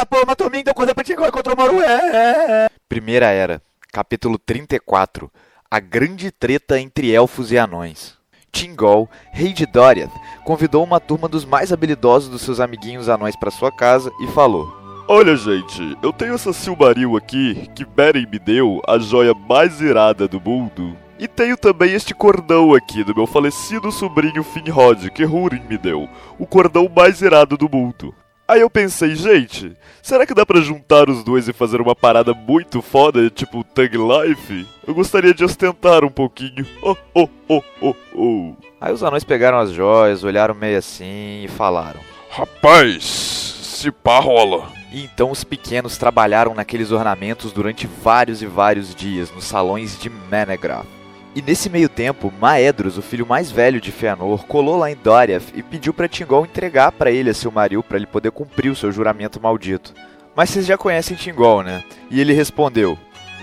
escapou, uma turminha deu coisa pra e encontrou Morué. Primeira Era, capítulo 34 A Grande Treta entre Elfos e Anões. Tingol, rei de Doriath, convidou uma turma dos mais habilidosos dos seus amiguinhos anões para sua casa e falou: Olha, gente, eu tenho essa Silmaril aqui que Beren me deu, a joia mais irada do mundo. E tenho também este cordão aqui do meu falecido sobrinho Finrod, que Húrin me deu, o cordão mais irado do mundo. Aí eu pensei, gente, será que dá pra juntar os dois e fazer uma parada muito foda, tipo Tug Life? Eu gostaria de ostentar um pouquinho. Oh, oh, oh, oh, oh. Aí os anões pegaram as joias, olharam meio assim e falaram: Rapaz, se pá rola. E então os pequenos trabalharam naqueles ornamentos durante vários e vários dias nos salões de Menegrath. E nesse meio tempo, Maedros, o filho mais velho de Fëanor, colou lá em Doriath e pediu para Tingol entregar para ele a Silmaril para ele poder cumprir o seu juramento maldito. Mas vocês já conhecem Tingol, né? E ele respondeu: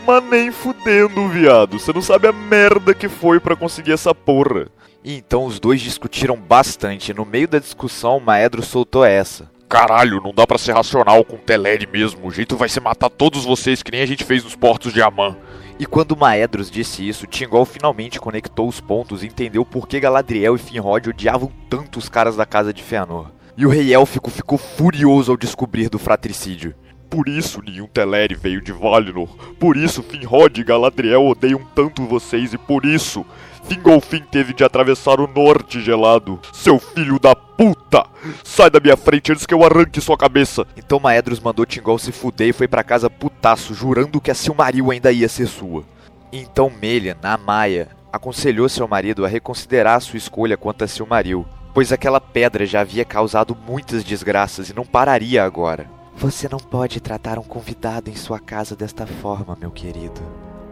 Mas nem fudendo, viado. Você não sabe a merda que foi para conseguir essa porra. E então os dois discutiram bastante. No meio da discussão, Maedro soltou essa. Caralho, não dá pra ser racional com Teled mesmo. O jeito vai ser matar todos vocês que nem a gente fez nos portos de Amã. E quando Maedros disse isso, Tingol finalmente conectou os pontos e entendeu por que Galadriel e Finrod odiavam tanto os caras da casa de Fëanor. E o rei élfico ficou furioso ao descobrir do fratricídio. Por isso nenhum Teleri veio de Valinor. Por isso Finrod e Galadriel odeiam tanto vocês e por isso Fingolfin teve de atravessar o norte gelado. Seu filho da puta! Sai da minha frente antes que eu arranque sua cabeça! Então Maedros mandou Tingol se fuder e foi para casa putaço, jurando que a Silmaril ainda ia ser sua. Então Melian, a Maia, aconselhou seu marido a reconsiderar sua escolha quanto a Silmaril, pois aquela pedra já havia causado muitas desgraças e não pararia agora. Você não pode tratar um convidado em sua casa desta forma, meu querido.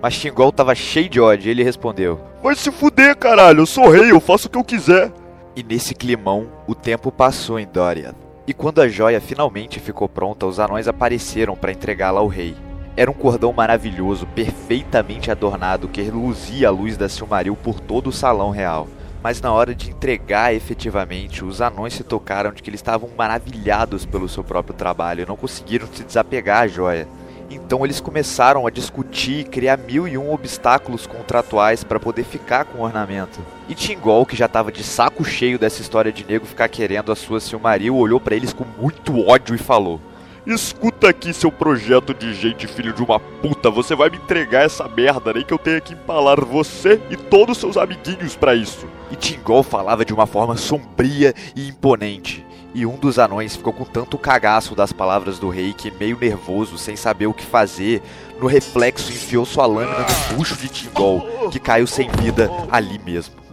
Mas Tingol tava cheio de ódio e ele respondeu: Vai se fuder, caralho, eu sou rei, eu faço o que eu quiser. E nesse climão, o tempo passou em Dorian. E quando a joia finalmente ficou pronta, os anões apareceram para entregá-la ao rei. Era um cordão maravilhoso, perfeitamente adornado, que reluzia a luz da Silmaril por todo o salão real. Mas na hora de entregar efetivamente, os anões se tocaram de que eles estavam maravilhados pelo seu próprio trabalho e não conseguiram se desapegar à joia. Então eles começaram a discutir e criar mil e um obstáculos contratuais para poder ficar com o ornamento. E Tingol, que já estava de saco cheio dessa história de nego ficar querendo a sua Silmaril, olhou para eles com muito ódio e falou: Escuta aqui, seu projeto de gente filho de uma puta, você vai me entregar essa merda, nem que eu tenha que empalar você e todos seus amiguinhos para isso. E Tingol falava de uma forma sombria e imponente. E um dos anões ficou com tanto cagaço das palavras do rei que, meio nervoso, sem saber o que fazer, no reflexo enfiou sua lâmina no bucho de Tingol, que caiu sem vida ali mesmo.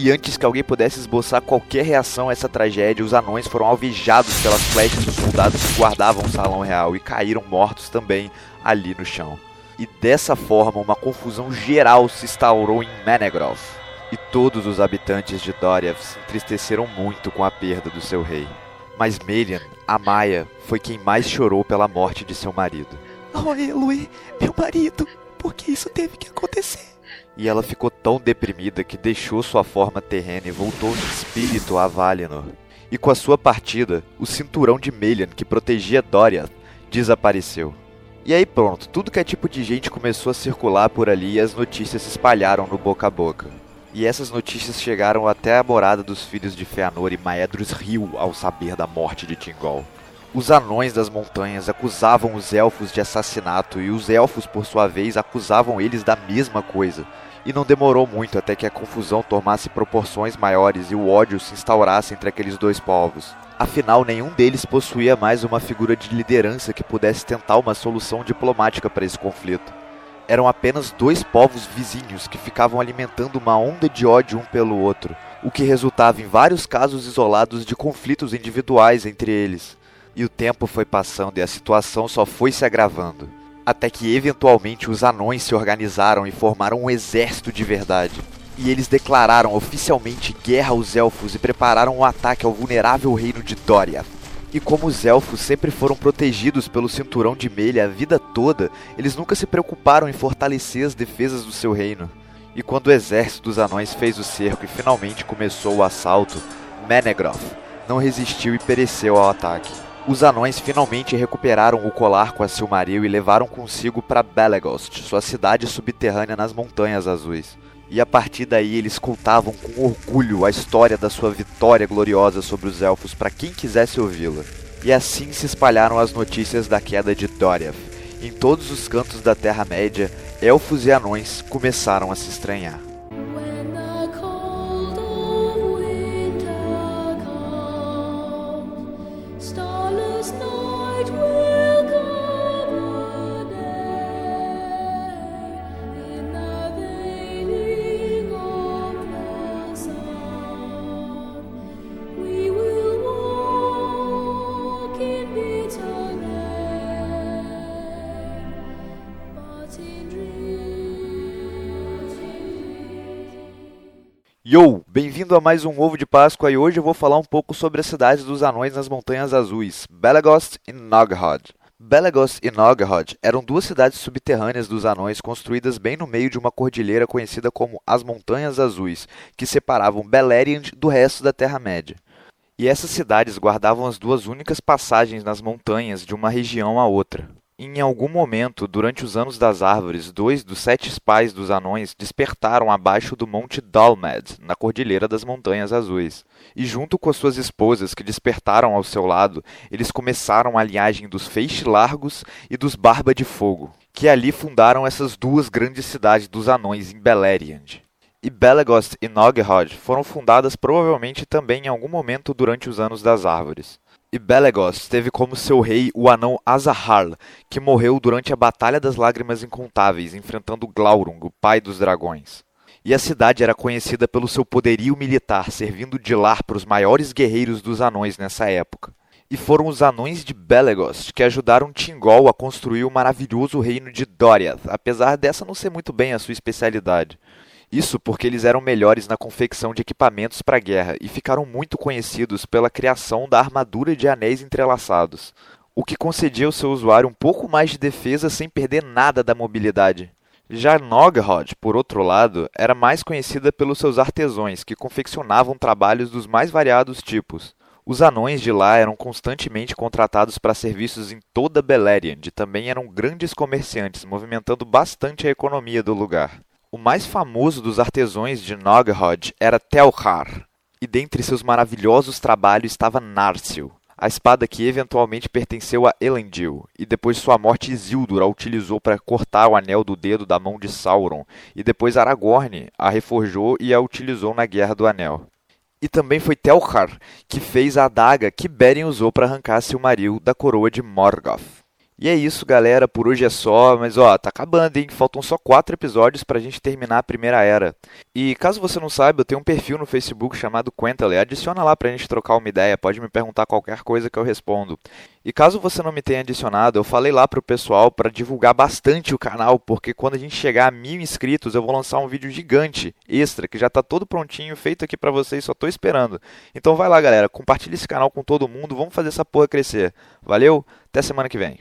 E antes que alguém pudesse esboçar qualquer reação a essa tragédia, os anões foram alvejados pelas flechas dos soldados que guardavam o salão real e caíram mortos também ali no chão. E dessa forma, uma confusão geral se instaurou em Menegroth. E todos os habitantes de Doriath se entristeceram muito com a perda do seu rei. Mas Melian, a Maia, foi quem mais chorou pela morte de seu marido. Oh, Eloy, meu marido, por que isso teve que acontecer? E ela ficou tão deprimida que deixou sua forma terrena e voltou em espírito a Valinor. E com a sua partida, o cinturão de Melian que protegia Doriath desapareceu. E aí pronto, tudo que é tipo de gente começou a circular por ali e as notícias se espalharam no boca a boca. E essas notícias chegaram até a morada dos filhos de Fëanor e Maedros riu ao saber da morte de Tingol. Os anões das montanhas acusavam os elfos de assassinato e os elfos, por sua vez, acusavam eles da mesma coisa. E não demorou muito até que a confusão tomasse proporções maiores e o ódio se instaurasse entre aqueles dois povos. Afinal, nenhum deles possuía mais uma figura de liderança que pudesse tentar uma solução diplomática para esse conflito eram apenas dois povos vizinhos que ficavam alimentando uma onda de ódio um pelo outro, o que resultava em vários casos isolados de conflitos individuais entre eles. E o tempo foi passando e a situação só foi se agravando, até que eventualmente os anões se organizaram e formaram um exército de verdade. E eles declararam oficialmente guerra aos elfos e prepararam um ataque ao vulnerável reino de Dória. E como os elfos sempre foram protegidos pelo cinturão de Melha a vida toda, eles nunca se preocuparam em fortalecer as defesas do seu reino. E quando o exército dos anões fez o cerco e finalmente começou o assalto, Menegroth não resistiu e pereceu ao ataque. Os anões finalmente recuperaram o colar com a Silmaril e levaram consigo para Belegost, sua cidade subterrânea nas Montanhas Azuis. E a partir daí eles contavam com orgulho a história da sua vitória gloriosa sobre os elfos para quem quisesse ouvi-la. E assim se espalharam as notícias da queda de Doriath. Em todos os cantos da Terra-média, elfos e anões começaram a se estranhar. Yo, bem-vindo a mais um Ovo de Páscoa e hoje eu vou falar um pouco sobre as cidades dos anões nas Montanhas Azuis, Belegost e Noghod. Belegost e Noghod eram duas cidades subterrâneas dos anões construídas bem no meio de uma cordilheira conhecida como as Montanhas Azuis, que separavam Beleriand do resto da Terra-média. E essas cidades guardavam as duas únicas passagens nas montanhas de uma região à outra. Em algum momento, durante os Anos das Árvores, dois dos sete pais dos anões despertaram abaixo do Monte Dalmed, na Cordilheira das Montanhas Azuis. E junto com as suas esposas que despertaram ao seu lado, eles começaram a linhagem dos Feixe Largos e dos Barba de Fogo, que ali fundaram essas duas grandes cidades dos anões em Beleriand. E Belegost e Noghod foram fundadas provavelmente também em algum momento durante os Anos das Árvores. E Belegost teve como seu rei o anão Azahar, que morreu durante a Batalha das Lágrimas Incontáveis, enfrentando Glaurung, o pai dos dragões. E a cidade era conhecida pelo seu poderio militar, servindo de lar para os maiores guerreiros dos anões nessa época. E foram os anões de Belegost que ajudaram Tingol a construir o maravilhoso reino de Doriath, apesar dessa não ser muito bem a sua especialidade. Isso porque eles eram melhores na confecção de equipamentos para a guerra e ficaram muito conhecidos pela criação da armadura de anéis entrelaçados, o que concedia ao seu usuário um pouco mais de defesa sem perder nada da mobilidade. Já Noghod, por outro lado, era mais conhecida pelos seus artesãos, que confeccionavam trabalhos dos mais variados tipos. Os anões de lá eram constantemente contratados para serviços em toda Beleriand e também eram grandes comerciantes, movimentando bastante a economia do lugar. O mais famoso dos artesãos de Noghod era Telhar, e dentre seus maravilhosos trabalhos estava Narsil, a espada que eventualmente pertenceu a Elendil, e depois de sua morte Isildur a utilizou para cortar o anel do dedo da mão de Sauron, e depois Aragorn a reforjou e a utilizou na Guerra do Anel. E também foi Telhar que fez a adaga que Beren usou para arrancar Silmaril da coroa de Morgoth. E é isso, galera. Por hoje é só. Mas ó, tá acabando, hein? Faltam só quatro episódios pra gente terminar a primeira era. E caso você não saiba, eu tenho um perfil no Facebook chamado Quentale. Adiciona lá pra gente trocar uma ideia. Pode me perguntar qualquer coisa que eu respondo. E caso você não me tenha adicionado, eu falei lá pro pessoal para divulgar bastante o canal, porque quando a gente chegar a mil inscritos, eu vou lançar um vídeo gigante, extra, que já tá todo prontinho, feito aqui pra vocês, só tô esperando. Então vai lá, galera, compartilha esse canal com todo mundo, vamos fazer essa porra crescer. Valeu, até semana que vem.